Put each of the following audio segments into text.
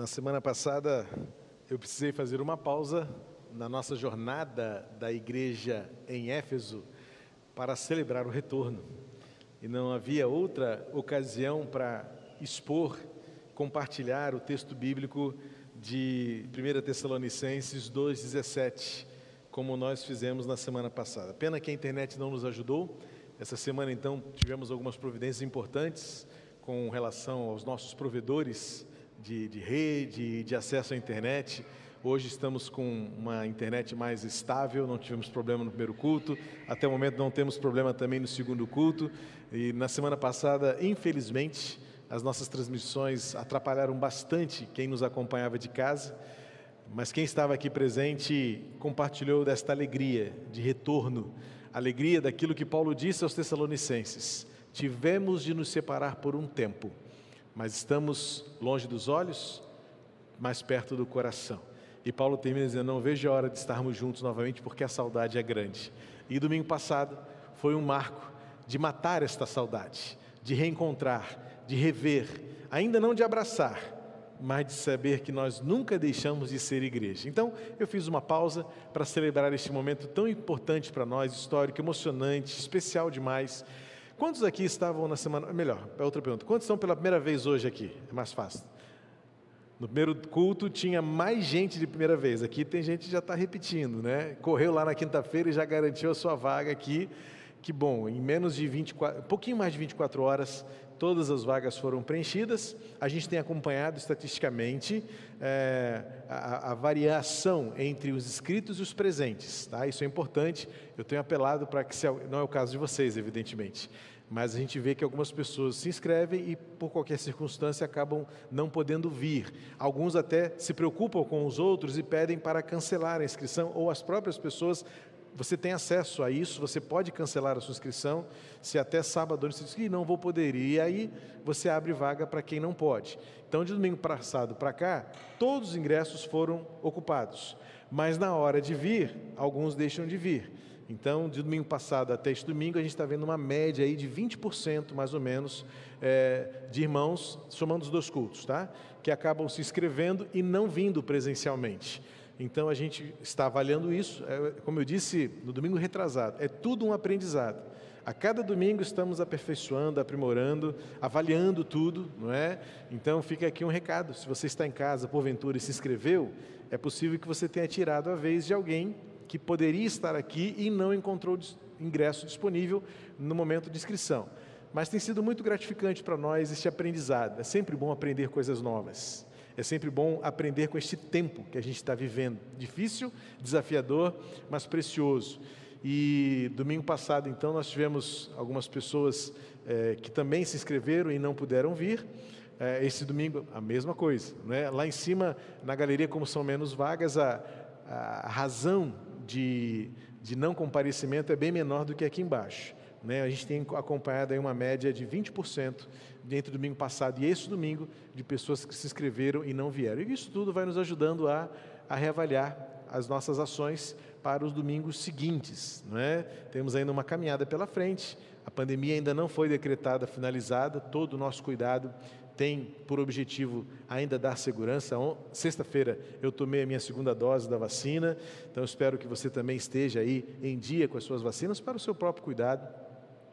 Na semana passada, eu precisei fazer uma pausa na nossa jornada da igreja em Éfeso para celebrar o retorno. E não havia outra ocasião para expor, compartilhar o texto bíblico de 1 Tessalonicenses 2,17, como nós fizemos na semana passada. Pena que a internet não nos ajudou. Essa semana, então, tivemos algumas providências importantes com relação aos nossos provedores de, de rede, de acesso à internet. Hoje estamos com uma internet mais estável, não tivemos problema no primeiro culto, até o momento não temos problema também no segundo culto. E na semana passada, infelizmente, as nossas transmissões atrapalharam bastante quem nos acompanhava de casa, mas quem estava aqui presente compartilhou desta alegria de retorno, alegria daquilo que Paulo disse aos Tessalonicenses: tivemos de nos separar por um tempo mas estamos longe dos olhos, mais perto do coração. E Paulo termina dizendo: Não vejo a hora de estarmos juntos novamente, porque a saudade é grande. E domingo passado foi um marco de matar esta saudade, de reencontrar, de rever, ainda não de abraçar, mas de saber que nós nunca deixamos de ser igreja. Então, eu fiz uma pausa para celebrar este momento tão importante para nós, histórico, emocionante, especial demais Quantos aqui estavam na semana. Melhor, é outra pergunta. Quantos estão pela primeira vez hoje aqui? É mais fácil. No primeiro culto tinha mais gente de primeira vez. Aqui tem gente que já está repetindo, né? Correu lá na quinta-feira e já garantiu a sua vaga aqui. Que bom, em menos de 24, um pouquinho mais de 24 horas, todas as vagas foram preenchidas. A gente tem acompanhado estatisticamente é, a, a, variação entre os inscritos e os presentes. Tá? Isso é importante. Eu tenho apelado para que, se, não é o caso de vocês, evidentemente, mas a gente vê que algumas pessoas se inscrevem e, por qualquer circunstância, acabam não podendo vir. Alguns até se preocupam com os outros e pedem para cancelar a inscrição, ou as próprias pessoas. Você tem acesso a isso, você pode cancelar a sua inscrição, se até sábado você diz que não vou poder ir, e aí você abre vaga para quem não pode. Então, de domingo passado para cá, todos os ingressos foram ocupados, mas na hora de vir, alguns deixam de vir. Então, de domingo passado até este domingo, a gente está vendo uma média aí de 20% mais ou menos é, de irmãos, somando os dois cultos, tá? Que acabam se inscrevendo e não vindo presencialmente. Então, a gente está avaliando isso, é, como eu disse no domingo retrasado, é tudo um aprendizado. A cada domingo estamos aperfeiçoando, aprimorando, avaliando tudo, não é? Então fica aqui um recado: se você está em casa, porventura, e se inscreveu, é possível que você tenha tirado a vez de alguém que poderia estar aqui e não encontrou ingresso disponível no momento de inscrição. Mas tem sido muito gratificante para nós este aprendizado. É sempre bom aprender coisas novas. É sempre bom aprender com este tempo que a gente está vivendo. Difícil, desafiador, mas precioso. E domingo passado, então, nós tivemos algumas pessoas é, que também se inscreveram e não puderam vir. É, esse domingo, a mesma coisa. Né? Lá em cima, na galeria, como são menos vagas, a, a razão de, de não comparecimento é bem menor do que aqui embaixo. Né? A gente tem acompanhado aí uma média de 20% entre domingo passado e esse domingo de pessoas que se inscreveram e não vieram. E isso tudo vai nos ajudando a, a reavaliar as nossas ações para os domingos seguintes. Não é? Temos ainda uma caminhada pela frente, a pandemia ainda não foi decretada, finalizada, todo o nosso cuidado tem por objetivo ainda dar segurança. Sexta-feira eu tomei a minha segunda dose da vacina, então espero que você também esteja aí em dia com as suas vacinas para o seu próprio cuidado.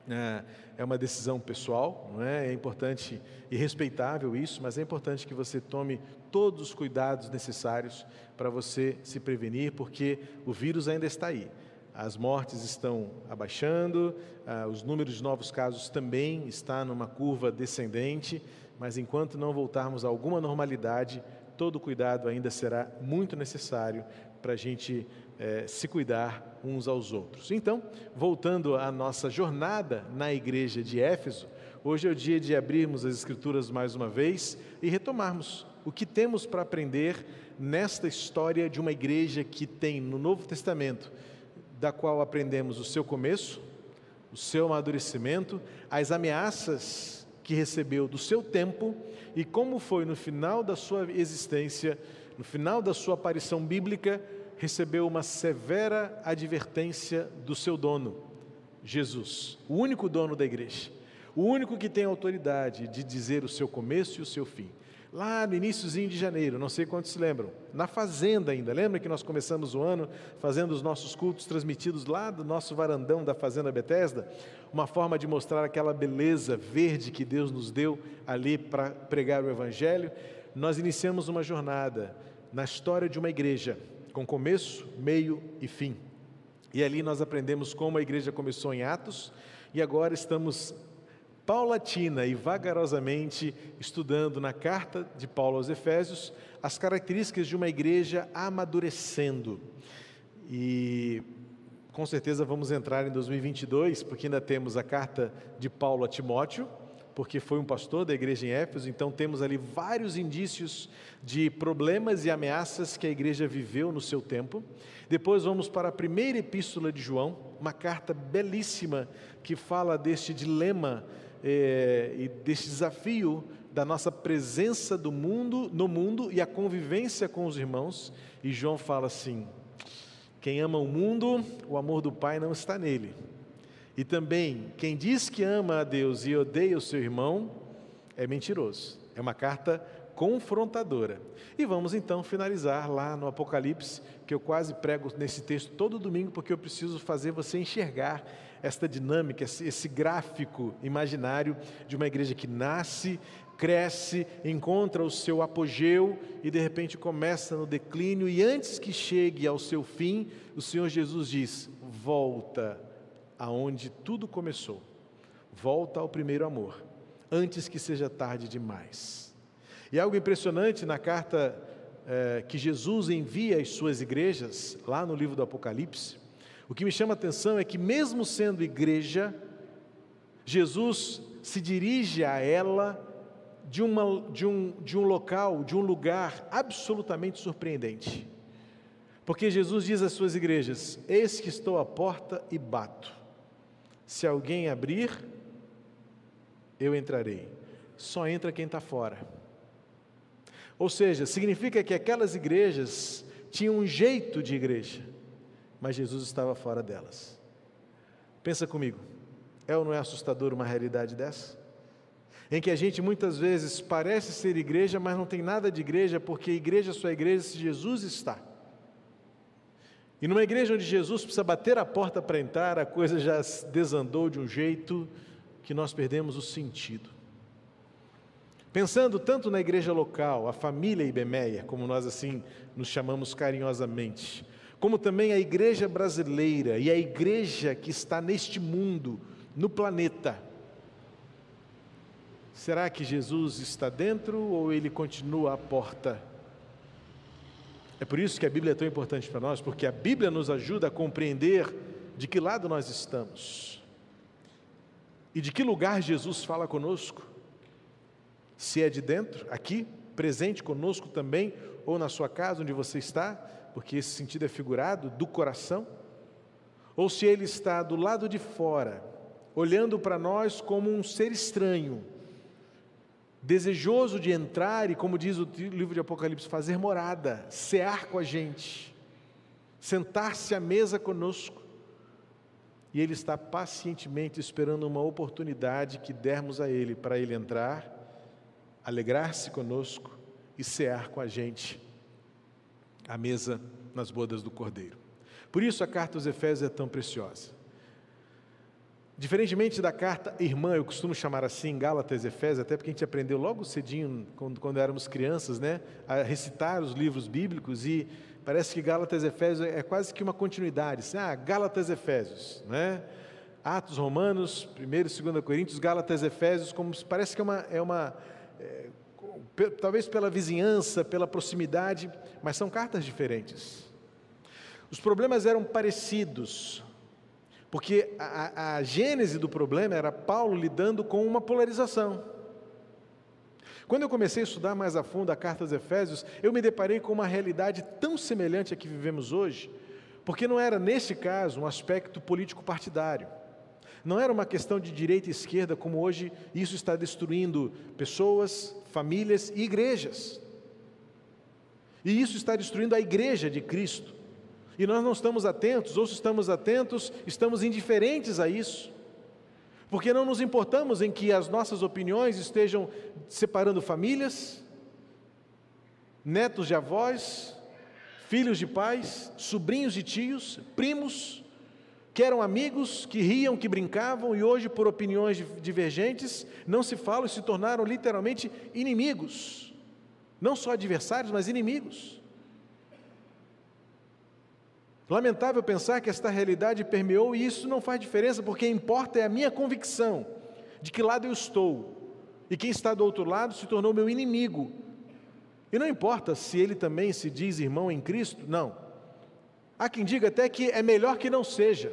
É, é uma decisão pessoal, não é? é importante e respeitável isso, mas é importante que você tome todos os cuidados necessários para você se prevenir, porque o vírus ainda está aí as mortes estão abaixando, ah, os números de novos casos também estão numa curva descendente, mas enquanto não voltarmos a alguma normalidade, todo cuidado ainda será muito necessário para a gente eh, se cuidar uns aos outros. Então, voltando à nossa jornada na igreja de Éfeso, hoje é o dia de abrirmos as Escrituras mais uma vez e retomarmos o que temos para aprender nesta história de uma igreja que tem no Novo Testamento, da qual aprendemos o seu começo, o seu amadurecimento, as ameaças que recebeu do seu tempo e como foi no final da sua existência, no final da sua aparição bíblica, recebeu uma severa advertência do seu dono, Jesus, o único dono da igreja, o único que tem autoridade de dizer o seu começo e o seu fim. Lá no iníciozinho de janeiro, não sei quantos se lembram, na fazenda ainda. Lembra que nós começamos o ano fazendo os nossos cultos transmitidos lá do nosso varandão da fazenda Bethesda? Uma forma de mostrar aquela beleza verde que Deus nos deu ali para pregar o evangelho. Nós iniciamos uma jornada na história de uma igreja, com começo, meio e fim. E ali nós aprendemos como a igreja começou em Atos e agora estamos paulatina e vagarosamente estudando na carta de Paulo aos Efésios as características de uma igreja amadurecendo. E com certeza vamos entrar em 2022, porque ainda temos a carta de Paulo a Timóteo, porque foi um pastor da igreja em Éfeso, então temos ali vários indícios de problemas e ameaças que a igreja viveu no seu tempo. Depois vamos para a primeira epístola de João, uma carta belíssima que fala deste dilema é, e deste desafio da nossa presença do mundo no mundo e a convivência com os irmãos. E João fala assim: quem ama o mundo, o amor do Pai não está nele. E também, quem diz que ama a Deus e odeia o seu irmão, é mentiroso. É uma carta confrontadora. E vamos então finalizar lá no Apocalipse, que eu quase prego nesse texto todo domingo, porque eu preciso fazer você enxergar esta dinâmica, esse, gráfico imaginário de uma igreja que nasce, cresce, encontra o seu apogeu e de repente começa no declínio, e antes que chegue ao seu fim, o Senhor Jesus diz: volta aonde tudo começou, volta ao primeiro amor, antes que seja tarde demais. E algo impressionante na carta eh, que Jesus envia às suas igrejas, lá no livro do Apocalipse, o que me chama a atenção é que, mesmo sendo igreja, Jesus se dirige a ela de, uma, de, um, de um local, de um lugar absolutamente surpreendente. Porque Jesus diz às suas igrejas: Eis que estou à porta e bato. Se alguém abrir, eu entrarei. Só entra quem está fora. Ou seja, significa que aquelas igrejas tinham um jeito de igreja mas Jesus estava fora delas. Pensa comigo, é ou não é assustador uma realidade dessa? Em que a gente muitas vezes parece ser igreja, mas não tem nada de igreja, porque igreja só é igreja se Jesus está. E numa igreja onde Jesus precisa bater a porta para entrar, a coisa já desandou de um jeito que nós perdemos o sentido. Pensando tanto na igreja local, a família Ibemeia, como nós assim nos chamamos carinhosamente, como também a igreja brasileira e a igreja que está neste mundo, no planeta. Será que Jesus está dentro ou ele continua à porta? É por isso que a Bíblia é tão importante para nós, porque a Bíblia nos ajuda a compreender de que lado nós estamos e de que lugar Jesus fala conosco. Se é de dentro, aqui, presente conosco também, ou na sua casa onde você está, porque esse sentido é figurado, do coração, ou se ele está do lado de fora, olhando para nós como um ser estranho, desejoso de entrar e, como diz o livro de Apocalipse, fazer morada, cear com a gente, sentar-se à mesa conosco. E ele está pacientemente esperando uma oportunidade que dermos a ele para ele entrar, alegrar-se conosco e cear com a gente a mesa nas bodas do Cordeiro. Por isso a carta aos Efésios é tão preciosa. Diferentemente da carta irmã, eu costumo chamar assim, Gálatas Efésios, até porque a gente aprendeu logo cedinho, quando, quando éramos crianças, né, a recitar os livros bíblicos e parece que Gálatas Efésios é quase que uma continuidade. Assim, ah, Gálatas Efésios, né? Atos Romanos, 1 e 2 Coríntios, Gálatas Efésios, como parece que é uma, é uma é, talvez pela vizinhança, pela proximidade, mas são cartas diferentes. Os problemas eram parecidos, porque a, a, gênese do problema era Paulo lidando com uma polarização. Quando eu comecei a estudar mais a fundo a carta aos Efésios, eu me deparei com uma realidade tão semelhante à que vivemos hoje, porque não era, nesse caso, um aspecto político partidário. Não era uma questão de direita e esquerda, como hoje isso está destruindo pessoas, famílias e igrejas. E isso está destruindo a igreja de Cristo. E nós não estamos atentos, ou se estamos atentos, estamos indiferentes a isso. Porque não nos importamos em que as nossas opiniões estejam separando famílias, netos de avós, filhos de pais, sobrinhos de tios, primos, que eram amigos, que riam, que brincavam e hoje, por opiniões divergentes, não se falam e se tornaram literalmente inimigos. Não só adversários, mas inimigos. Lamentável pensar que esta realidade permeou e isso não faz diferença, porque importa é a minha convicção de que lado eu estou. E quem está do outro lado se tornou meu inimigo. E não importa se ele também se diz irmão em Cristo, não. Há quem diga até que é melhor que não seja.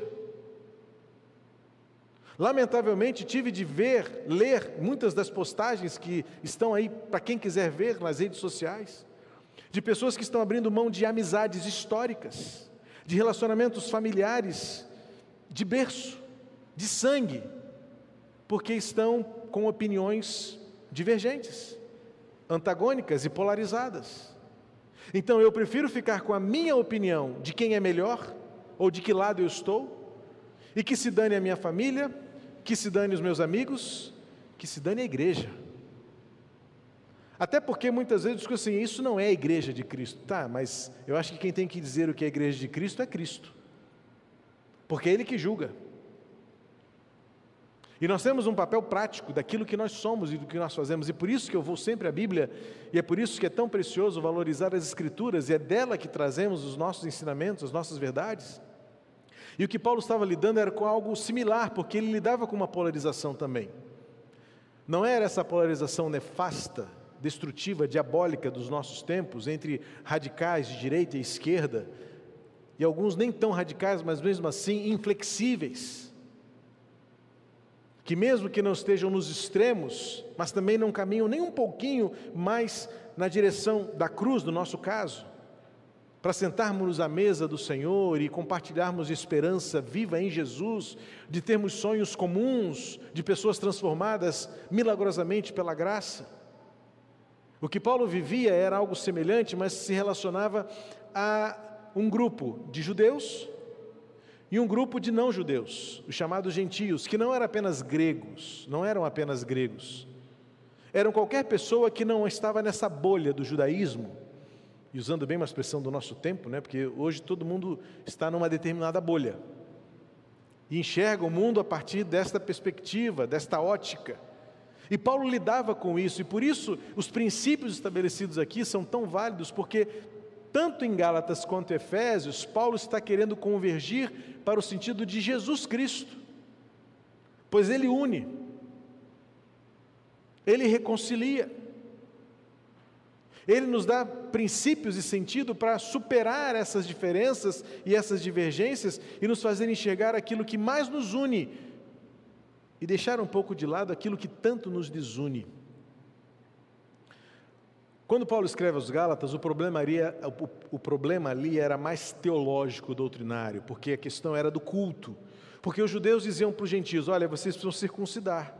Lamentavelmente, tive de ver, ler muitas das postagens que estão aí para quem quiser ver nas redes sociais, de pessoas que estão abrindo mão de amizades históricas, de relacionamentos familiares, de berço, de sangue, porque estão com opiniões divergentes, antagônicas e polarizadas. Então eu prefiro ficar com a minha opinião de quem é melhor ou de que lado eu estou, e que se dane a minha família, que se dane os meus amigos, que se dane a igreja. Até porque muitas vezes digo assim, isso não é a igreja de Cristo. Tá, mas eu acho que quem tem que dizer o que é a igreja de Cristo é Cristo. Porque é Ele que julga. E nós temos um papel prático daquilo que nós somos e do que nós fazemos, e por isso que eu vou sempre à Bíblia, e é por isso que é tão precioso valorizar as Escrituras, e é dela que trazemos os nossos ensinamentos, as nossas verdades. E o que Paulo estava lidando era com algo similar, porque ele lidava com uma polarização também. Não era essa polarização nefasta, destrutiva, diabólica dos nossos tempos, entre radicais de direita e esquerda, e alguns nem tão radicais, mas mesmo assim inflexíveis, que mesmo que não estejam nos extremos, mas também não caminham nem um pouquinho mais na direção da cruz, no nosso caso, para sentarmos à mesa do Senhor e compartilharmos esperança viva em Jesus, de termos sonhos comuns, de pessoas transformadas milagrosamente pela graça. O que Paulo vivia era algo semelhante, mas se relacionava a um grupo de judeus e um grupo de não-judeus, os chamados gentios, que não eram apenas gregos, não eram apenas gregos. Eram qualquer pessoa que não estava nessa bolha do judaísmo, e usando bem uma expressão do nosso tempo, né, porque hoje todo mundo está numa determinada bolha, e enxerga o mundo a partir desta perspectiva, desta ótica. E Paulo lidava com isso, e por isso os princípios estabelecidos aqui são tão válidos, porque tanto em Gálatas quanto em Efésios, Paulo está querendo convergir para o sentido de Jesus Cristo, pois ele une, ele reconcilia, ele nos dá princípios e sentido para superar essas diferenças e essas divergências e nos fazer enxergar aquilo que mais nos une e deixar um pouco de lado aquilo que tanto nos desune. Quando Paulo escreve aos Gálatas, o problema, ali, o, o problema ali era mais teológico, doutrinário, porque a questão era do culto. Porque os judeus diziam para os gentios: Olha, vocês precisam circuncidar.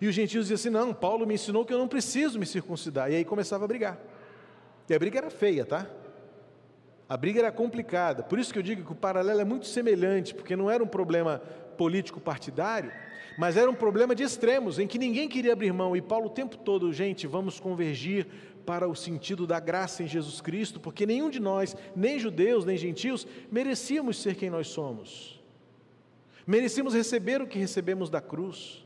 E os gentios diziam assim: Não, Paulo me ensinou que eu não preciso me circuncidar. E aí começava a brigar. E a briga era feia, tá? A briga era complicada. Por isso que eu digo que o paralelo é muito semelhante, porque não era um problema político partidário, mas era um problema de extremos, em que ninguém queria abrir mão, e Paulo o tempo todo, gente, vamos convergir para o sentido da graça em Jesus Cristo, porque nenhum de nós, nem judeus, nem gentios, merecíamos ser quem nós somos. Merecíamos receber o que recebemos da cruz.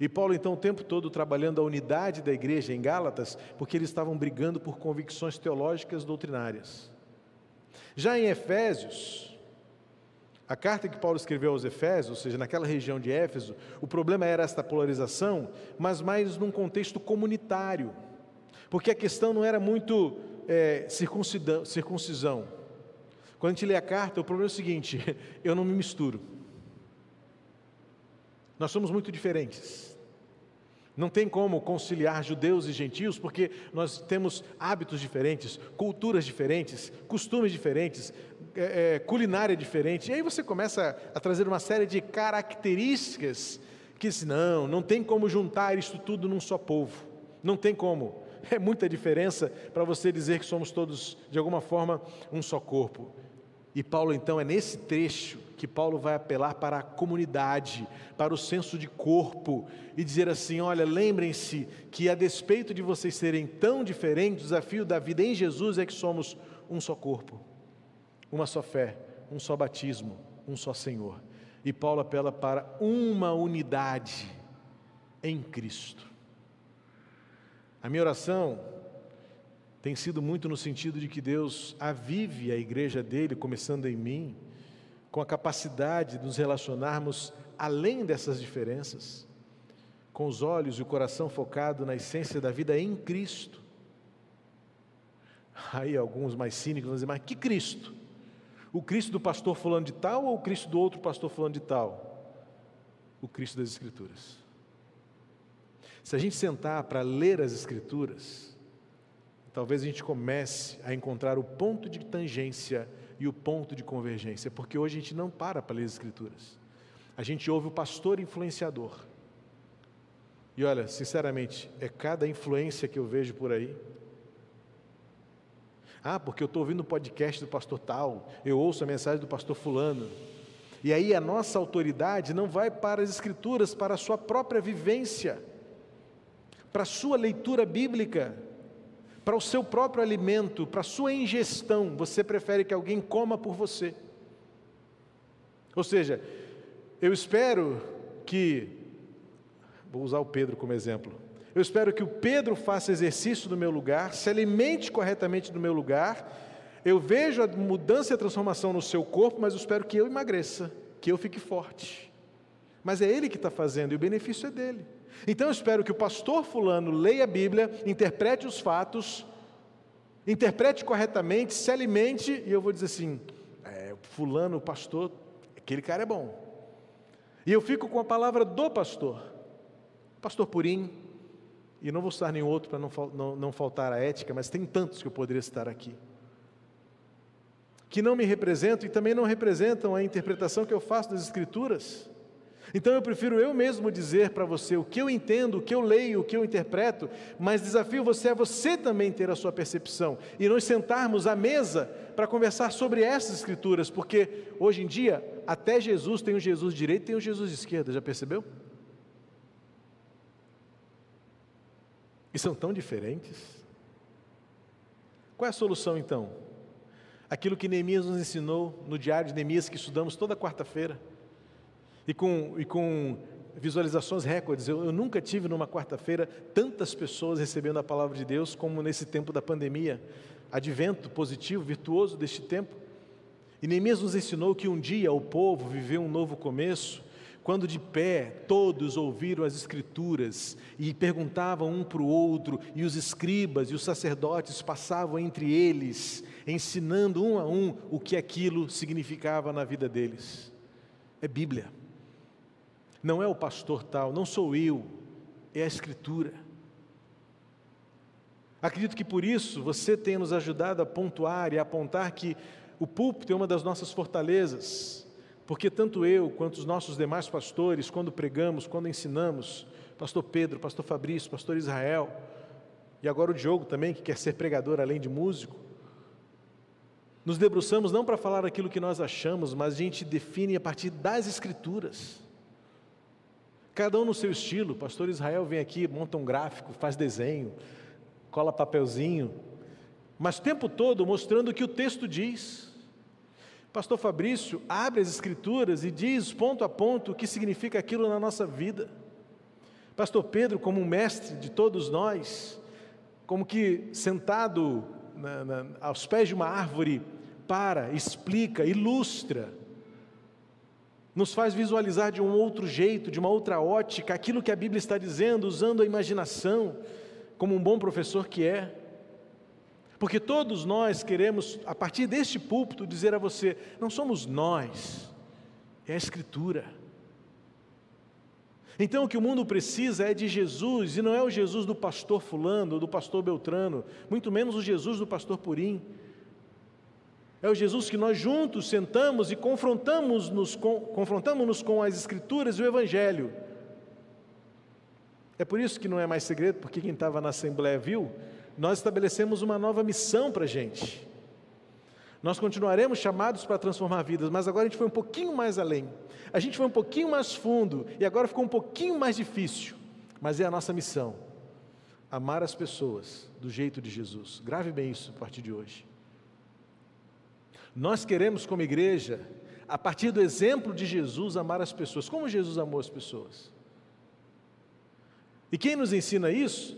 E Paulo, então, o tempo todo trabalhando a unidade da igreja em Gálatas, porque eles estavam brigando por convicções teológicas doutrinárias. Já em Efésios, a carta que Paulo escreveu aos Efésios, ou seja, naquela região de Éfeso, o problema era esta polarização, mas mais num contexto comunitário, porque a questão não era muito é, circuncisão. Quando a gente lê a carta, o problema é o seguinte: eu não me misturo. Nós somos muito diferentes. Não tem como conciliar judeus e gentios, porque nós temos hábitos diferentes, culturas diferentes, costumes diferentes, é, é, culinária diferente. E aí você começa a trazer uma série de características que não, não tem como juntar isso tudo num só povo. Não tem como. É muita diferença para você dizer que somos todos, de alguma forma, um só corpo. E Paulo, então, é nesse trecho que Paulo vai apelar para a comunidade, para o senso de corpo e dizer assim: olha, lembrem-se que, a despeito de vocês serem tão diferentes, o desafio da vida em Jesus é que somos um só corpo, uma só fé, um só batismo, um só Senhor. E Paulo apela para uma unidade em Cristo. A minha oração tem sido muito no sentido de que Deus avive a igreja dele, começando em mim, com a capacidade de nos relacionarmos além dessas diferenças, com os olhos e o coração focado na essência da vida em Cristo. Aí alguns mais cínicos vão dizer, mas que Cristo? O Cristo do pastor fulano de tal ou o Cristo do outro pastor fulano de tal? O Cristo das Escrituras. Se a gente sentar para ler as Escrituras, talvez a gente comece a encontrar o ponto de tangência e o ponto de convergência, porque hoje a gente não para para ler as Escrituras. A gente ouve o pastor influenciador. E olha, sinceramente, é cada influência que eu vejo por aí. Ah, porque eu estou ouvindo o podcast do pastor tal, eu ouço a mensagem do pastor fulano. E aí a nossa autoridade não vai para as escrituras, para a sua própria vivência, para a sua leitura bíblica para o seu próprio alimento, para a sua ingestão, você prefere que alguém coma por você. Ou seja, eu espero que, vou usar o Pedro como exemplo, eu espero que o Pedro faça exercício no meu lugar, se alimente corretamente no meu lugar, eu vejo a mudança e a transformação no seu corpo, mas eu espero que eu emagreça, que eu fique forte. Mas é ele que está fazendo e o benefício é dele. Então eu espero que o pastor Fulano leia a Bíblia, interprete os fatos, interprete corretamente, se alimente, e eu vou dizer assim: é, Fulano, o pastor, aquele cara é bom. E eu fico com a palavra do pastor, pastor Purim, e não vou citar nenhum outro para não, não, não faltar a ética, mas tem tantos que eu poderia citar aqui. Que não me representam e também não representam a interpretação que eu faço das Escrituras. Então eu prefiro eu mesmo dizer para você o que eu entendo, o que eu leio, o que eu interpreto, mas desafio você a você também ter a sua percepção e nós sentarmos à mesa para conversar sobre essas escrituras, porque hoje em dia até Jesus tem o Jesus direito e tem o Jesus esquerda, já percebeu? E são tão diferentes. Qual é a solução então? Aquilo que Neemias nos ensinou no diário de Neemias que estudamos toda quarta-feira e com, e com visualizações recordes. Eu, eu nunca tive numa quarta-feira tantas pessoas recebendo a palavra de Deus como nesse tempo da pandemia. Advento positivo, virtuoso deste tempo. E Neemias nos ensinou que um dia o povo viveu um novo começo, quando de pé todos ouviram as Escrituras e perguntavam um para o outro, e os escribas e os sacerdotes passavam entre eles, ensinando um a um o que aquilo significava na vida deles. É Bíblia não é o pastor tal, não sou eu, é a Escritura. Acredito que por isso você tem nos ajudado a pontuar e a apontar que o púlpito é uma das nossas fortalezas, porque tanto eu quanto os nossos demais pastores, quando pregamos, quando ensinamos, pastor Pedro, pastor Fabrício, pastor Israel, e agora o Diogo também, que quer ser pregador além de músico, nos debruçamos não para falar aquilo que nós achamos, mas a gente define a partir das Escrituras. Cada um no seu estilo. O pastor Israel vem aqui, monta um gráfico, faz desenho, cola papelzinho, mas o tempo todo mostrando o que o texto diz. Pastor Fabrício abre as escrituras e diz ponto a ponto o que significa aquilo na nossa vida. Pastor Pedro, como um mestre de todos nós, como que sentado na, na, aos pés de uma árvore, para, explica, ilustra nos faz visualizar de um outro jeito, de uma outra ótica, aquilo que a Bíblia está dizendo, usando a imaginação, como um bom professor que é. Porque todos nós queremos, a partir deste púlpito, dizer a você: não somos nós, é a Escritura. Então o que o mundo precisa é de Jesus, e não é o Jesus do pastor Fulano, do pastor Beltrano, muito menos o Jesus do pastor Purim. É o Jesus que nós juntos sentamos e confrontamos-nos com, confrontamos com as Escrituras e o Evangelho. É por isso que não é mais segredo, porque quem estava na Assembleia viu, nós estabelecemos uma nova missão para a gente. Nós continuaremos chamados para transformar vidas, mas agora a gente foi um pouquinho mais além. A gente foi um pouquinho mais fundo e agora ficou um pouquinho mais difícil. Mas é a nossa missão: amar as pessoas do jeito de Jesus. Grave bem isso a partir de hoje. Nós queremos, como igreja, a partir do exemplo de Jesus, amar as pessoas. Como Jesus amou as pessoas? E quem nos ensina isso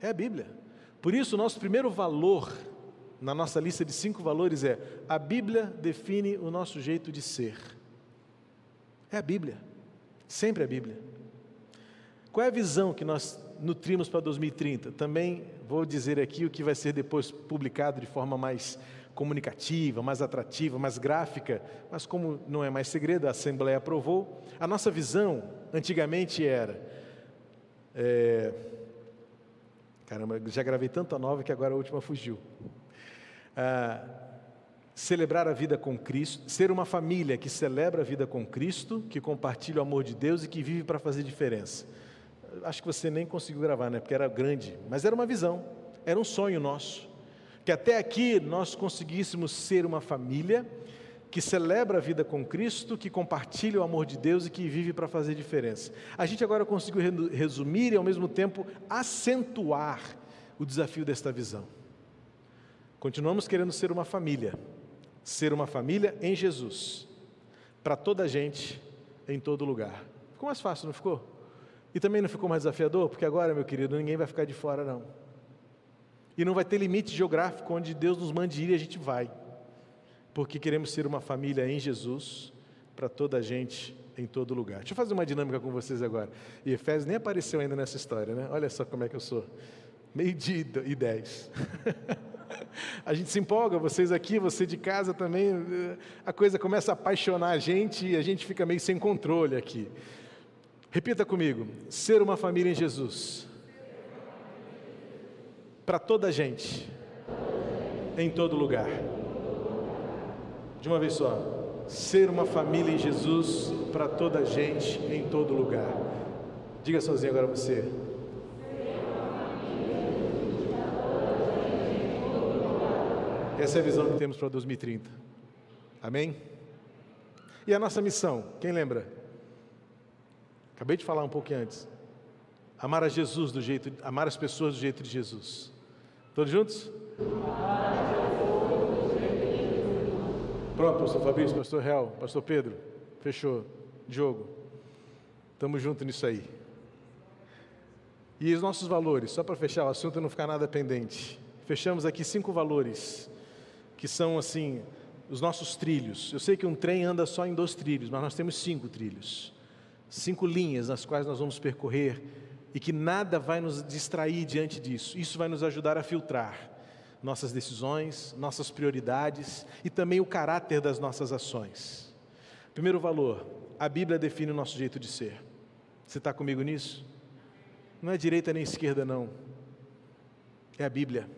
é a Bíblia. Por isso, o nosso primeiro valor na nossa lista de cinco valores é: a Bíblia define o nosso jeito de ser. É a Bíblia, sempre a Bíblia. Qual é a visão que nós nutrimos para 2030? Também vou dizer aqui o que vai ser depois publicado de forma mais comunicativa, mais atrativa, mais gráfica, mas como não é mais segredo, a Assembleia aprovou. A nossa visão antigamente era. É, Caramba, já gravei tanta nova que agora a última fugiu. Ah, celebrar a vida com Cristo, ser uma família que celebra a vida com Cristo, que compartilha o amor de Deus e que vive para fazer diferença. Acho que você nem conseguiu gravar, né? Porque era grande, mas era uma visão, era um sonho nosso. Que até aqui nós conseguíssemos ser uma família que celebra a vida com Cristo, que compartilha o amor de Deus e que vive para fazer diferença. A gente agora conseguiu resumir e ao mesmo tempo acentuar o desafio desta visão. Continuamos querendo ser uma família, ser uma família em Jesus, para toda a gente, em todo lugar. Ficou mais fácil, não ficou? E também não ficou mais desafiador, porque agora, meu querido, ninguém vai ficar de fora, não. E não vai ter limite geográfico onde Deus nos mande ir e a gente vai porque queremos ser uma família em Jesus para toda a gente em todo lugar. Deixa eu fazer uma dinâmica com vocês agora. E Efésios nem apareceu ainda nessa história, né? Olha só como é que eu sou. Meio dia e dez. a gente se empolga, vocês aqui, você de casa também, a coisa começa a apaixonar a gente e a gente fica meio sem controle aqui. Repita comigo: ser uma família em Jesus. Para toda a gente, em todo lugar. De uma vez só. Ser uma família em Jesus para toda a gente, em todo lugar. Diga sozinho agora você. Essa é a visão que temos para 2030. Amém? E a nossa missão, quem lembra? Acabei de falar um pouco antes. Amar a Jesus do jeito, amar as pessoas do jeito de Jesus. Todos juntos? Pronto, pastor Fabrício, pastor Real, pastor Pedro, fechou. Diogo, estamos juntos nisso aí. E os nossos valores, só para fechar o assunto e não ficar nada pendente. Fechamos aqui cinco valores, que são assim, os nossos trilhos. Eu sei que um trem anda só em dois trilhos, mas nós temos cinco trilhos. Cinco linhas nas quais nós vamos percorrer e que nada vai nos distrair diante disso. Isso vai nos ajudar a filtrar nossas decisões, nossas prioridades e também o caráter das nossas ações. Primeiro valor, a Bíblia define o nosso jeito de ser. Você está comigo nisso? Não é direita nem esquerda, não. É a Bíblia.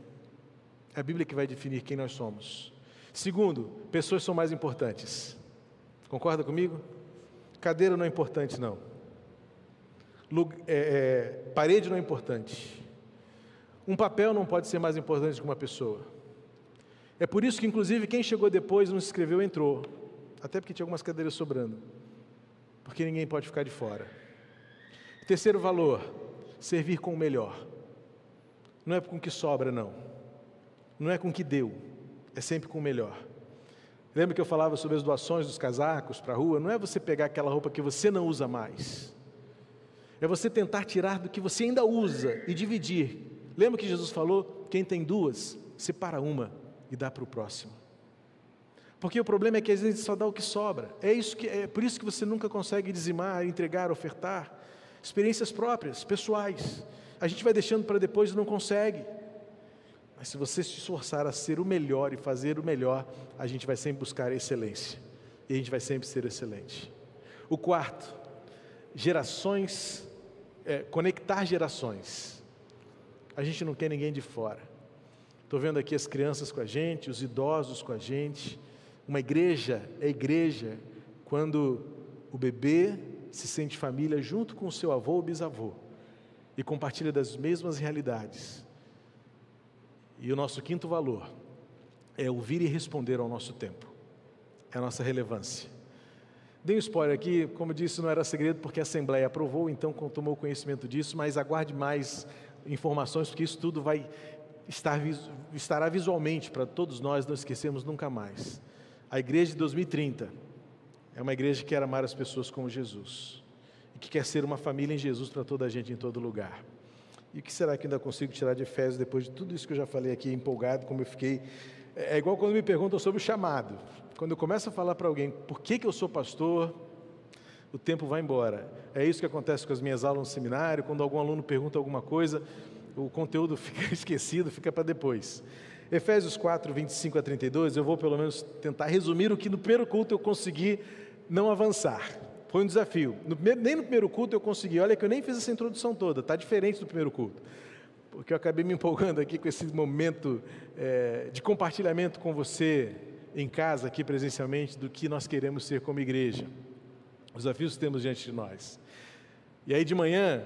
É a Bíblia que vai definir quem nós somos. Segundo, pessoas são mais importantes. Concorda comigo? Cadeira não é importante, não. É, é, parede não é importante. Um papel não pode ser mais importante que uma pessoa. É por isso que, inclusive, quem chegou depois não se inscreveu entrou. Até porque tinha algumas cadeiras sobrando. Porque ninguém pode ficar de fora. Terceiro valor: servir com o melhor. Não é com o que sobra, não. Não é com o que deu. É sempre com o melhor. Lembra que eu falava sobre as doações dos casacos para a rua? Não é você pegar aquela roupa que você não usa mais. É você tentar tirar do que você ainda usa e dividir Lembra que Jesus falou: quem tem duas, separa uma e dá para o próximo. Porque o problema é que às vezes só dá o que sobra. É, isso que, é por isso que você nunca consegue dizimar, entregar, ofertar. Experiências próprias, pessoais. A gente vai deixando para depois e não consegue. Mas se você se esforçar a ser o melhor e fazer o melhor, a gente vai sempre buscar excelência. E a gente vai sempre ser excelente. O quarto, gerações, é, conectar gerações. A gente não quer ninguém de fora. Estou vendo aqui as crianças com a gente, os idosos com a gente. Uma igreja é igreja quando o bebê se sente família junto com o seu avô ou bisavô e compartilha das mesmas realidades. E o nosso quinto valor, é ouvir e responder ao nosso tempo, é a nossa relevância. Dei um spoiler aqui, como disse, não era segredo porque a Assembleia aprovou, então tomou conhecimento disso, mas aguarde mais informações, porque isso tudo vai estar, estará visualmente para todos nós não esquecermos nunca mais. A igreja de 2030 é uma igreja que quer amar as pessoas como Jesus e que quer ser uma família em Jesus para toda a gente em todo lugar. E o que será que ainda consigo tirar de Efésios depois de tudo isso que eu já falei aqui, empolgado, como eu fiquei? É igual quando me perguntam sobre o chamado. Quando eu começo a falar para alguém por que, que eu sou pastor, o tempo vai embora. É isso que acontece com as minhas aulas no seminário, quando algum aluno pergunta alguma coisa, o conteúdo fica esquecido, fica para depois. Efésios 4, 25 a 32, eu vou pelo menos tentar resumir o que no primeiro culto eu consegui não avançar. Foi um desafio. No primeiro, nem no primeiro culto eu consegui. Olha que eu nem fiz essa introdução toda, está diferente do primeiro culto. Porque eu acabei me empolgando aqui com esse momento é, de compartilhamento com você em casa, aqui presencialmente, do que nós queremos ser como igreja. Os desafios que temos diante de nós. E aí de manhã,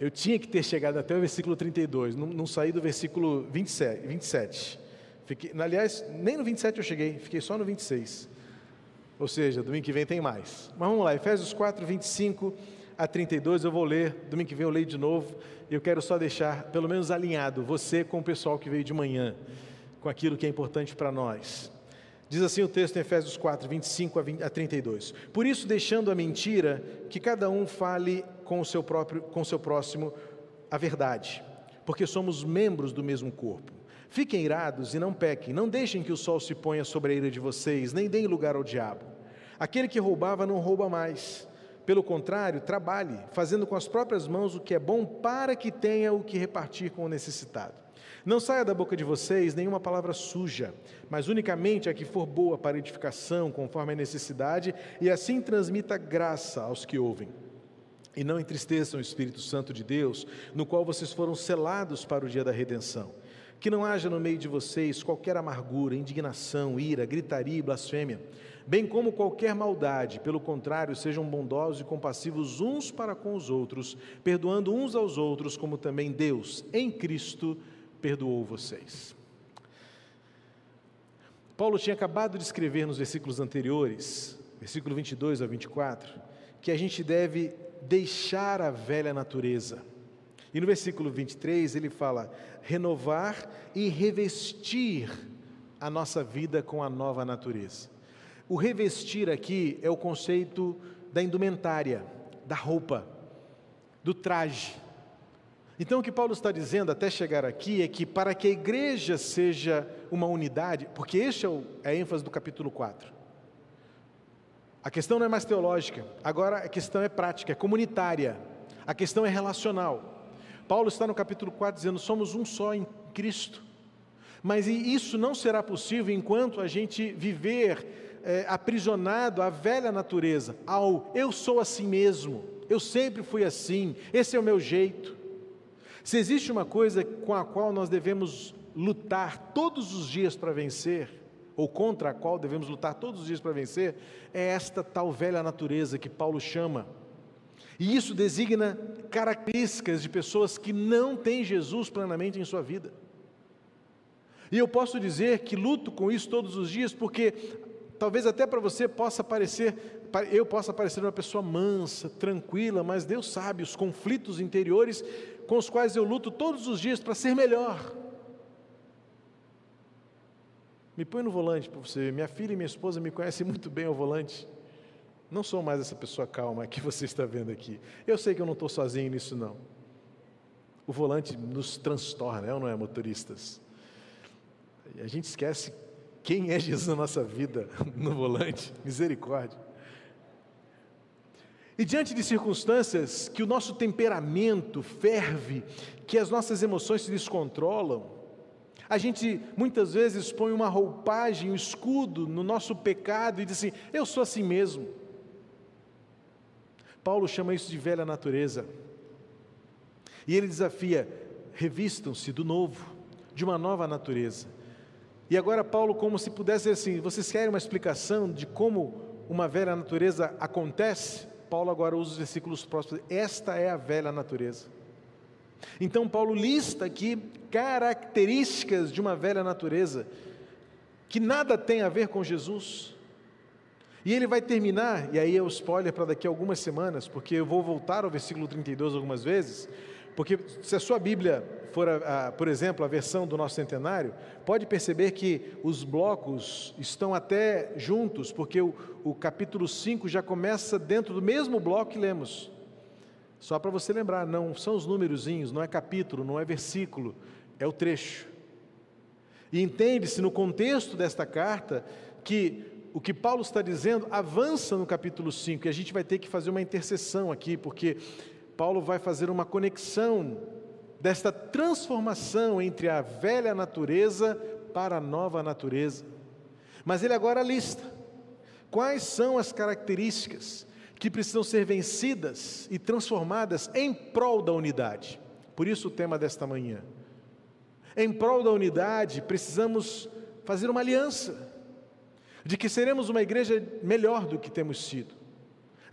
eu tinha que ter chegado até o versículo 32, não, não saí do versículo 27. 27. Fiquei, aliás, nem no 27 eu cheguei, fiquei só no 26. Ou seja, domingo que vem tem mais. Mas vamos lá, Efésios 4, 25 a 32, eu vou ler, domingo que vem eu leio de novo, e eu quero só deixar, pelo menos alinhado, você com o pessoal que veio de manhã, com aquilo que é importante para nós. Diz assim o texto em Efésios 4, 25 a 32. Por isso, deixando a mentira, que cada um fale com o seu próprio, com o seu próximo a verdade, porque somos membros do mesmo corpo. Fiquem irados e não pequem, não deixem que o sol se ponha sobre a ira de vocês, nem deem lugar ao diabo. Aquele que roubava não rouba mais. Pelo contrário, trabalhe, fazendo com as próprias mãos o que é bom para que tenha o que repartir com o necessitado. Não saia da boca de vocês nenhuma palavra suja, mas unicamente a que for boa para edificação, conforme a necessidade, e assim transmita graça aos que ouvem. E não entristeçam o Espírito Santo de Deus, no qual vocês foram selados para o dia da redenção. Que não haja no meio de vocês qualquer amargura, indignação, ira, gritaria e blasfêmia, bem como qualquer maldade. Pelo contrário, sejam bondosos e compassivos uns para com os outros, perdoando uns aos outros, como também Deus, em Cristo, perdoou vocês. Paulo tinha acabado de escrever nos versículos anteriores, versículo 22 a 24, que a gente deve deixar a velha natureza. E no versículo 23 ele fala: renovar e revestir a nossa vida com a nova natureza. O revestir aqui é o conceito da indumentária, da roupa, do traje. Então, o que Paulo está dizendo até chegar aqui é que para que a igreja seja uma unidade, porque este é, o, é a ênfase do capítulo 4. A questão não é mais teológica, agora a questão é prática, é comunitária, a questão é relacional. Paulo está no capítulo 4 dizendo: somos um só em Cristo. Mas isso não será possível enquanto a gente viver é, aprisionado à velha natureza, ao eu sou assim mesmo, eu sempre fui assim, esse é o meu jeito. Se existe uma coisa com a qual nós devemos lutar todos os dias para vencer, ou contra a qual devemos lutar todos os dias para vencer, é esta tal velha natureza que Paulo chama. E isso designa características de pessoas que não têm Jesus plenamente em sua vida. E eu posso dizer que luto com isso todos os dias, porque talvez até para você possa parecer, eu possa parecer uma pessoa mansa, tranquila, mas Deus sabe os conflitos interiores com os quais eu luto todos os dias para ser melhor. Me põe no volante para você ver. Minha filha e minha esposa me conhecem muito bem ao volante. Não sou mais essa pessoa calma que você está vendo aqui. Eu sei que eu não estou sozinho nisso, não. O volante nos transtorna, é ou não é, motoristas? A gente esquece quem é Jesus na nossa vida no volante. Misericórdia. E diante de circunstâncias que o nosso temperamento ferve, que as nossas emoções se descontrolam, a gente muitas vezes põe uma roupagem, um escudo no nosso pecado e diz assim: eu sou assim mesmo. Paulo chama isso de velha natureza. E ele desafia: revistam-se do novo, de uma nova natureza. E agora, Paulo, como se pudesse dizer assim: vocês querem uma explicação de como uma velha natureza acontece? Paulo agora usa os versículos próximos. Esta é a velha natureza. Então, Paulo lista aqui características de uma velha natureza que nada tem a ver com Jesus. E ele vai terminar, e aí é o spoiler para daqui a algumas semanas, porque eu vou voltar ao versículo 32 algumas vezes, porque se a sua Bíblia for, a, a, por exemplo, a versão do nosso centenário, pode perceber que os blocos estão até juntos, porque o, o capítulo 5 já começa dentro do mesmo bloco que lemos. Só para você lembrar, não são os númerozinhos, não é capítulo, não é versículo, é o trecho. E entende-se no contexto desta carta que o que Paulo está dizendo avança no capítulo 5, e a gente vai ter que fazer uma intercessão aqui, porque Paulo vai fazer uma conexão desta transformação entre a velha natureza para a nova natureza. Mas ele agora lista quais são as características que precisam ser vencidas e transformadas em prol da unidade. Por isso o tema desta manhã. Em prol da unidade, precisamos fazer uma aliança de que seremos uma igreja melhor do que temos sido.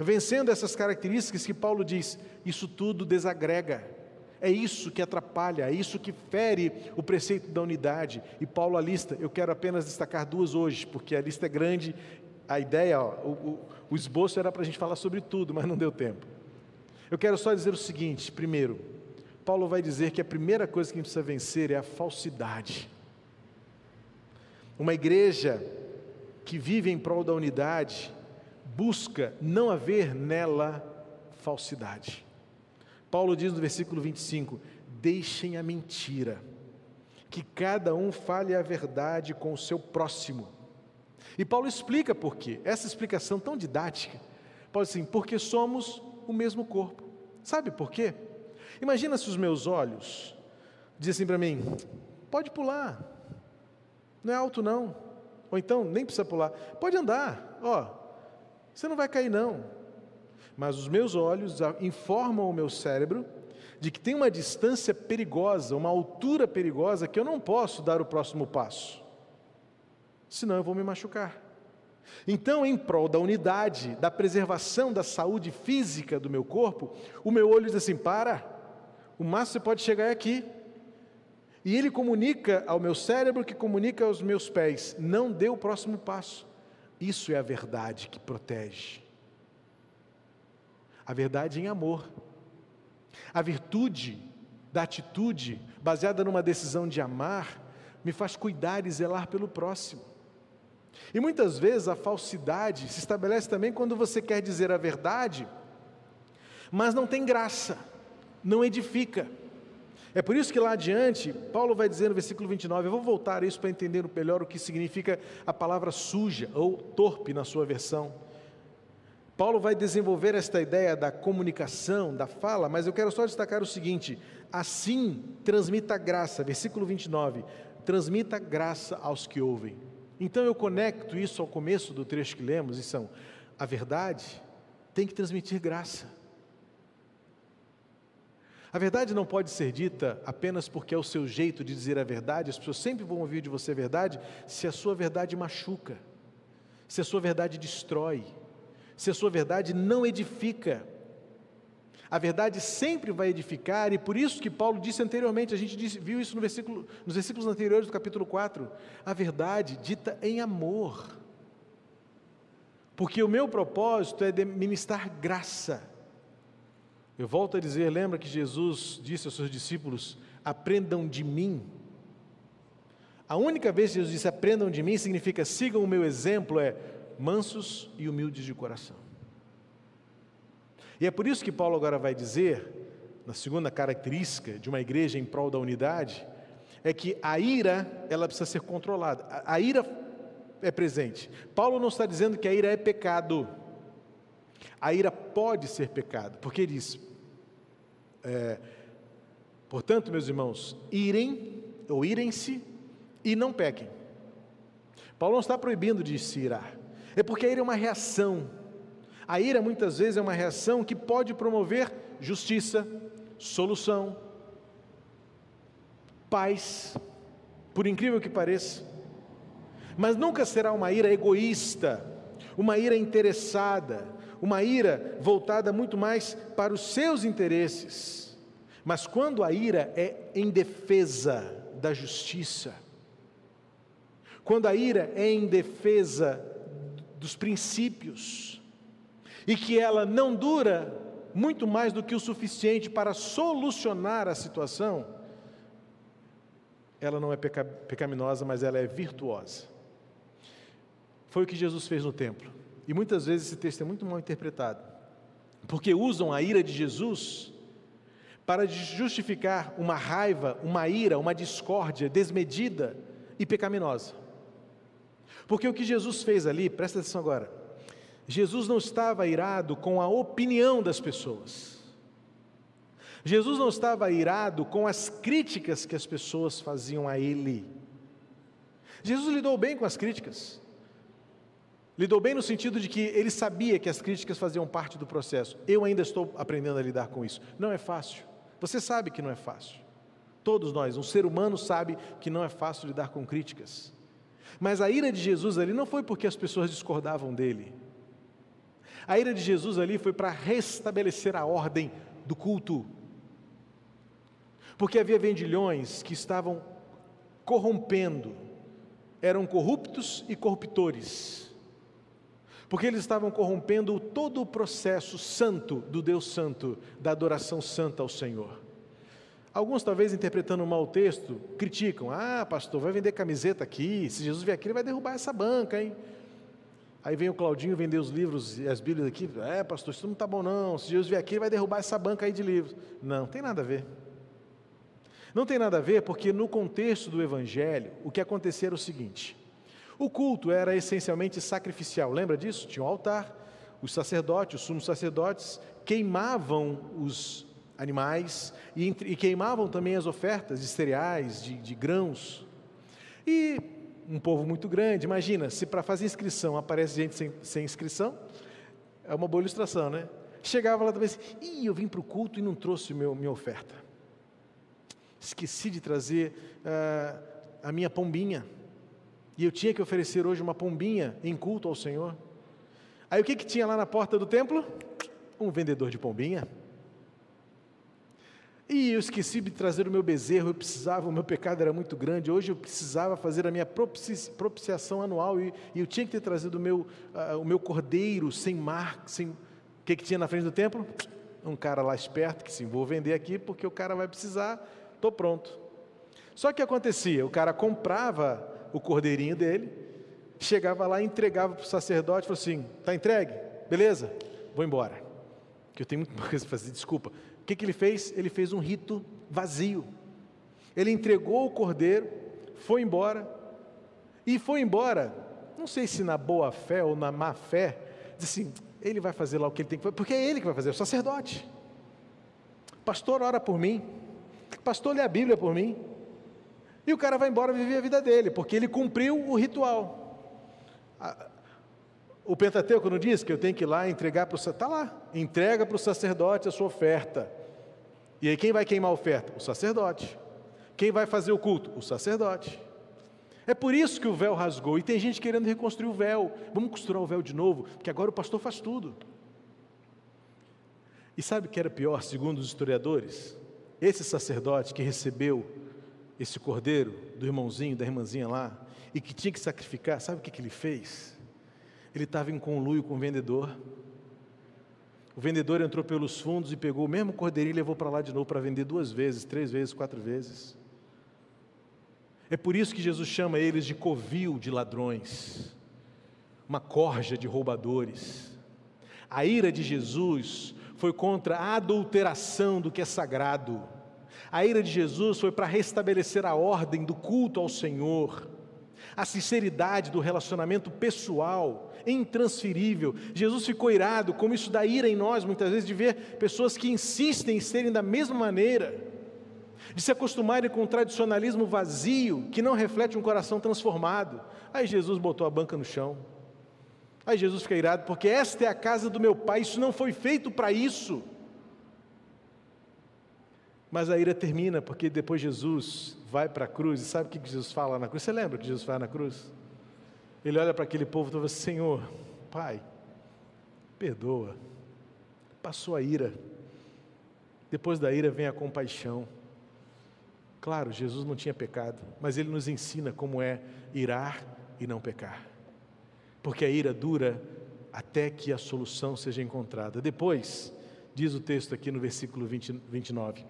Vencendo essas características que Paulo diz, isso tudo desagrega. É isso que atrapalha, é isso que fere o preceito da unidade. E Paulo a lista, eu quero apenas destacar duas hoje, porque a lista é grande. A ideia, ó, o, o, o esboço era para a gente falar sobre tudo, mas não deu tempo. Eu quero só dizer o seguinte: primeiro, Paulo vai dizer que a primeira coisa que a gente precisa vencer é a falsidade. Uma igreja que vive em prol da unidade busca não haver nela falsidade. Paulo diz no versículo 25: Deixem a mentira, que cada um fale a verdade com o seu próximo. E Paulo explica por quê. Essa explicação tão didática. Paulo diz assim: porque somos o mesmo corpo. Sabe por quê? Imagina se os meus olhos dizem para mim: pode pular, não é alto não. Ou então, nem precisa pular, pode andar, ó, você não vai cair não. Mas os meus olhos informam o meu cérebro de que tem uma distância perigosa, uma altura perigosa que eu não posso dar o próximo passo. Senão eu vou me machucar. Então, em prol da unidade, da preservação da saúde física do meu corpo, o meu olho diz assim: para, o máximo você pode chegar é aqui. E ele comunica ao meu cérebro que comunica aos meus pés: não dê o próximo passo. Isso é a verdade que protege. A verdade em amor. A virtude da atitude, baseada numa decisão de amar, me faz cuidar e zelar pelo próximo. E muitas vezes a falsidade se estabelece também quando você quer dizer a verdade, mas não tem graça, não edifica. É por isso que lá adiante, Paulo vai dizer no versículo 29, eu vou voltar a isso para entender melhor o que significa a palavra suja ou torpe na sua versão. Paulo vai desenvolver esta ideia da comunicação, da fala, mas eu quero só destacar o seguinte: assim transmita graça, versículo 29, transmita graça aos que ouvem. Então eu conecto isso ao começo do trecho que lemos, e são: a verdade tem que transmitir graça. A verdade não pode ser dita apenas porque é o seu jeito de dizer a verdade, as pessoas sempre vão ouvir de você a verdade, se a sua verdade machuca, se a sua verdade destrói, se a sua verdade não edifica. A verdade sempre vai edificar, e por isso que Paulo disse anteriormente, a gente disse, viu isso no versículo, nos versículos anteriores do capítulo 4, a verdade dita em amor. Porque o meu propósito é de ministrar graça eu volto a dizer, lembra que Jesus disse aos seus discípulos: aprendam de mim. A única vez que Jesus disse aprendam de mim significa sigam o meu exemplo, é mansos e humildes de coração. E é por isso que Paulo agora vai dizer, na segunda característica de uma igreja em prol da unidade, é que a ira, ela precisa ser controlada. A, a ira é presente. Paulo não está dizendo que a ira é pecado. A ira pode ser pecado, porque ele diz: é, portanto, meus irmãos, irem ou irem-se e não pequem. Paulo não está proibindo de se irar, é porque a ira é uma reação. A ira muitas vezes é uma reação que pode promover justiça, solução, paz, por incrível que pareça, mas nunca será uma ira egoísta, uma ira interessada, uma ira voltada muito mais para os seus interesses. Mas quando a ira é em defesa da justiça, quando a ira é em defesa dos princípios e que ela não dura muito mais do que o suficiente para solucionar a situação, ela não é peca, pecaminosa, mas ela é virtuosa. Foi o que Jesus fez no templo. E muitas vezes esse texto é muito mal interpretado, porque usam a ira de Jesus para justificar uma raiva, uma ira, uma discórdia desmedida e pecaminosa. Porque o que Jesus fez ali, presta atenção agora, Jesus não estava irado com a opinião das pessoas. Jesus não estava irado com as críticas que as pessoas faziam a ele. Jesus lidou bem com as críticas. Lidou bem no sentido de que ele sabia que as críticas faziam parte do processo. Eu ainda estou aprendendo a lidar com isso. Não é fácil. Você sabe que não é fácil. Todos nós, um ser humano sabe que não é fácil lidar com críticas. Mas a ira de Jesus ali não foi porque as pessoas discordavam dele. A ira de Jesus ali foi para restabelecer a ordem do culto. Porque havia vendilhões que estavam corrompendo, eram corruptos e corruptores porque eles estavam corrompendo todo o processo santo do Deus Santo, da adoração santa ao Senhor. Alguns, talvez interpretando mal o texto, criticam: ah, pastor, vai vender camiseta aqui, se Jesus vier aqui, ele vai derrubar essa banca, hein? Aí vem o Claudinho vender os livros e as Bíblias aqui, é, pastor, isso não está bom, não. Se Jesus vier aqui, ele vai derrubar essa banca aí de livros. Não, tem nada a ver. Não tem nada a ver, porque no contexto do Evangelho, o que acontecia era o seguinte: o culto era essencialmente sacrificial, lembra disso? Tinha um altar, os sacerdotes, os sumos sacerdotes, queimavam os animais e, e queimavam também as ofertas de cereais, de, de grãos. E um povo muito grande, imagina, se para fazer inscrição aparece gente sem, sem, inscrição, é uma boa ilustração, né? Chegava lá também assim, ih, eu vim para o culto e não trouxe meu, minha oferta. Esqueci de trazer uh, a minha pombinha e eu tinha que oferecer hoje uma pombinha em culto ao Senhor. Aí o que, que tinha lá na porta do templo? Um vendedor de pombinha. E eu esqueci de trazer o meu bezerro, eu precisava, o meu pecado era muito grande. Hoje eu precisava fazer a minha propiciação anual e, e eu tinha que ter trazido o meu, uh, o meu cordeiro sem mar, sem. O que, que tinha na frente do templo? Um cara lá esperto que se vou vender aqui porque o cara vai precisar, estou pronto. Só que acontecia, o cara comprava o cordeirinho dele, chegava lá, entregava para o sacerdote, falou assim: está entregue? Beleza? Vou embora. Que eu tenho muita coisa para fazer, desculpa. O que, que ele fez? Ele fez um rito vazio. Ele entregou o cordeiro, foi embora, e foi embora, não sei se na boa fé ou na má fé, disse assim: ele vai fazer lá o que ele tem que fazer, porque é ele que vai fazer, é o sacerdote. Pastor, ora por mim. Pastor, lê a Bíblia por mim. E o cara vai embora viver a vida dele, porque ele cumpriu o ritual. O Pentateuco não diz que eu tenho que ir lá entregar para o está lá, entrega para o sacerdote a sua oferta. E aí quem vai queimar a oferta? O sacerdote. Quem vai fazer o culto? O sacerdote. É por isso que o véu rasgou. E tem gente querendo reconstruir o véu. Vamos costurar o véu de novo, porque agora o pastor faz tudo. E sabe o que era pior, segundo os historiadores? Esse sacerdote que recebeu esse cordeiro do irmãozinho, da irmãzinha lá, e que tinha que sacrificar, sabe o que, que ele fez? Ele estava em conluio com o vendedor. O vendedor entrou pelos fundos e pegou o mesmo cordeirinho e levou para lá de novo para vender duas vezes, três vezes, quatro vezes. É por isso que Jesus chama eles de covil de ladrões, uma corja de roubadores. A ira de Jesus foi contra a adulteração do que é sagrado. A ira de Jesus foi para restabelecer a ordem do culto ao Senhor, a sinceridade do relacionamento pessoal, intransferível. Jesus ficou irado, como isso dá ira em nós muitas vezes, de ver pessoas que insistem em serem da mesma maneira, de se acostumarem com um tradicionalismo vazio que não reflete um coração transformado. Aí Jesus botou a banca no chão. Aí Jesus fica irado, porque esta é a casa do meu pai, isso não foi feito para isso. Mas a ira termina porque depois Jesus vai para a cruz e sabe o que Jesus fala na cruz? Você lembra que Jesus fala na cruz? Ele olha para aquele povo e fala: Senhor, Pai, perdoa. Passou a ira. Depois da ira vem a compaixão. Claro, Jesus não tinha pecado, mas ele nos ensina como é irar e não pecar. Porque a ira dura até que a solução seja encontrada. Depois, diz o texto aqui no versículo 20, 29,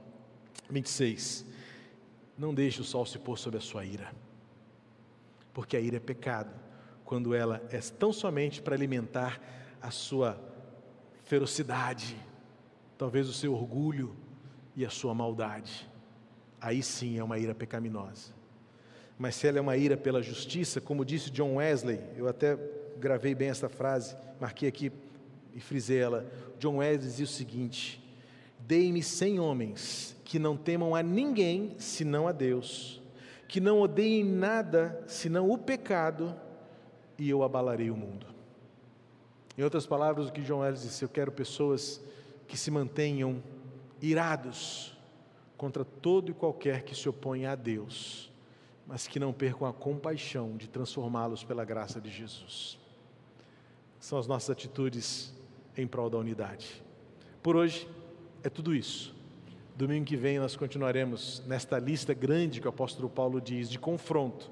26, não deixe o sol se pôr sobre a sua ira, porque a ira é pecado, quando ela é tão somente para alimentar a sua ferocidade, talvez o seu orgulho e a sua maldade. Aí sim é uma ira pecaminosa. Mas se ela é uma ira pela justiça, como disse John Wesley, eu até gravei bem essa frase, marquei aqui e frisei ela. John Wesley dizia o seguinte: Dei-me cem homens que não temam a ninguém senão a Deus, que não odeiem nada senão o pecado, e eu abalarei o mundo. Em outras palavras, o que John Wesley disse: Eu quero pessoas que se mantenham irados contra todo e qualquer que se oponha a Deus, mas que não percam a compaixão de transformá-los pela graça de Jesus são as nossas atitudes em prol da unidade. Por hoje é tudo isso. Domingo que vem nós continuaremos nesta lista grande que o apóstolo Paulo diz de confronto,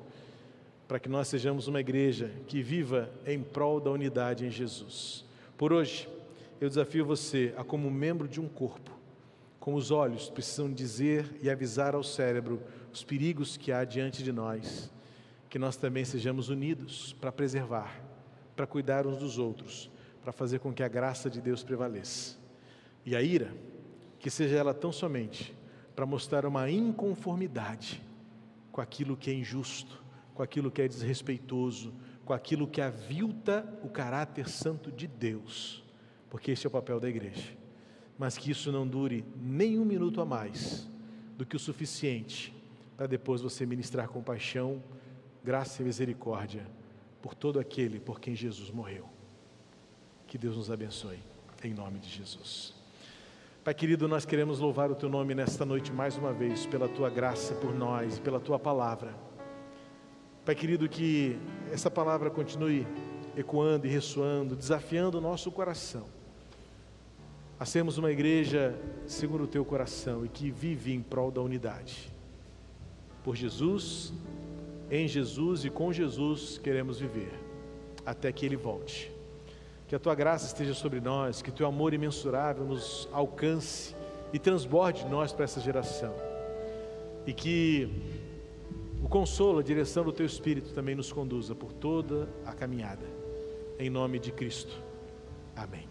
para que nós sejamos uma igreja que viva em prol da unidade em Jesus. Por hoje, eu desafio você a, como membro de um corpo, com os olhos precisam dizer e avisar ao cérebro os perigos que há diante de nós, que nós também sejamos unidos para preservar para cuidar uns dos outros, para fazer com que a graça de Deus prevaleça. E a ira, que seja ela tão somente para mostrar uma inconformidade com aquilo que é injusto, com aquilo que é desrespeitoso, com aquilo que avilta o caráter santo de Deus, porque esse é o papel da igreja. Mas que isso não dure nem um minuto a mais do que o suficiente para depois você ministrar compaixão, graça e misericórdia por todo aquele por quem Jesus morreu. Que Deus nos abençoe, em nome de Jesus. Pai querido, nós queremos louvar o Teu nome nesta noite mais uma vez, pela Tua graça por nós, pela Tua palavra. Pai querido, que essa palavra continue ecoando e ressoando, desafiando o nosso coração a sermos uma igreja segundo o Teu coração e que vive em prol da unidade. Por Jesus, em Jesus e com Jesus queremos viver, até que Ele volte. Que a tua graça esteja sobre nós, que teu amor imensurável nos alcance e transborde nós para essa geração. E que o consolo, a direção do teu Espírito também nos conduza por toda a caminhada. Em nome de Cristo. Amém.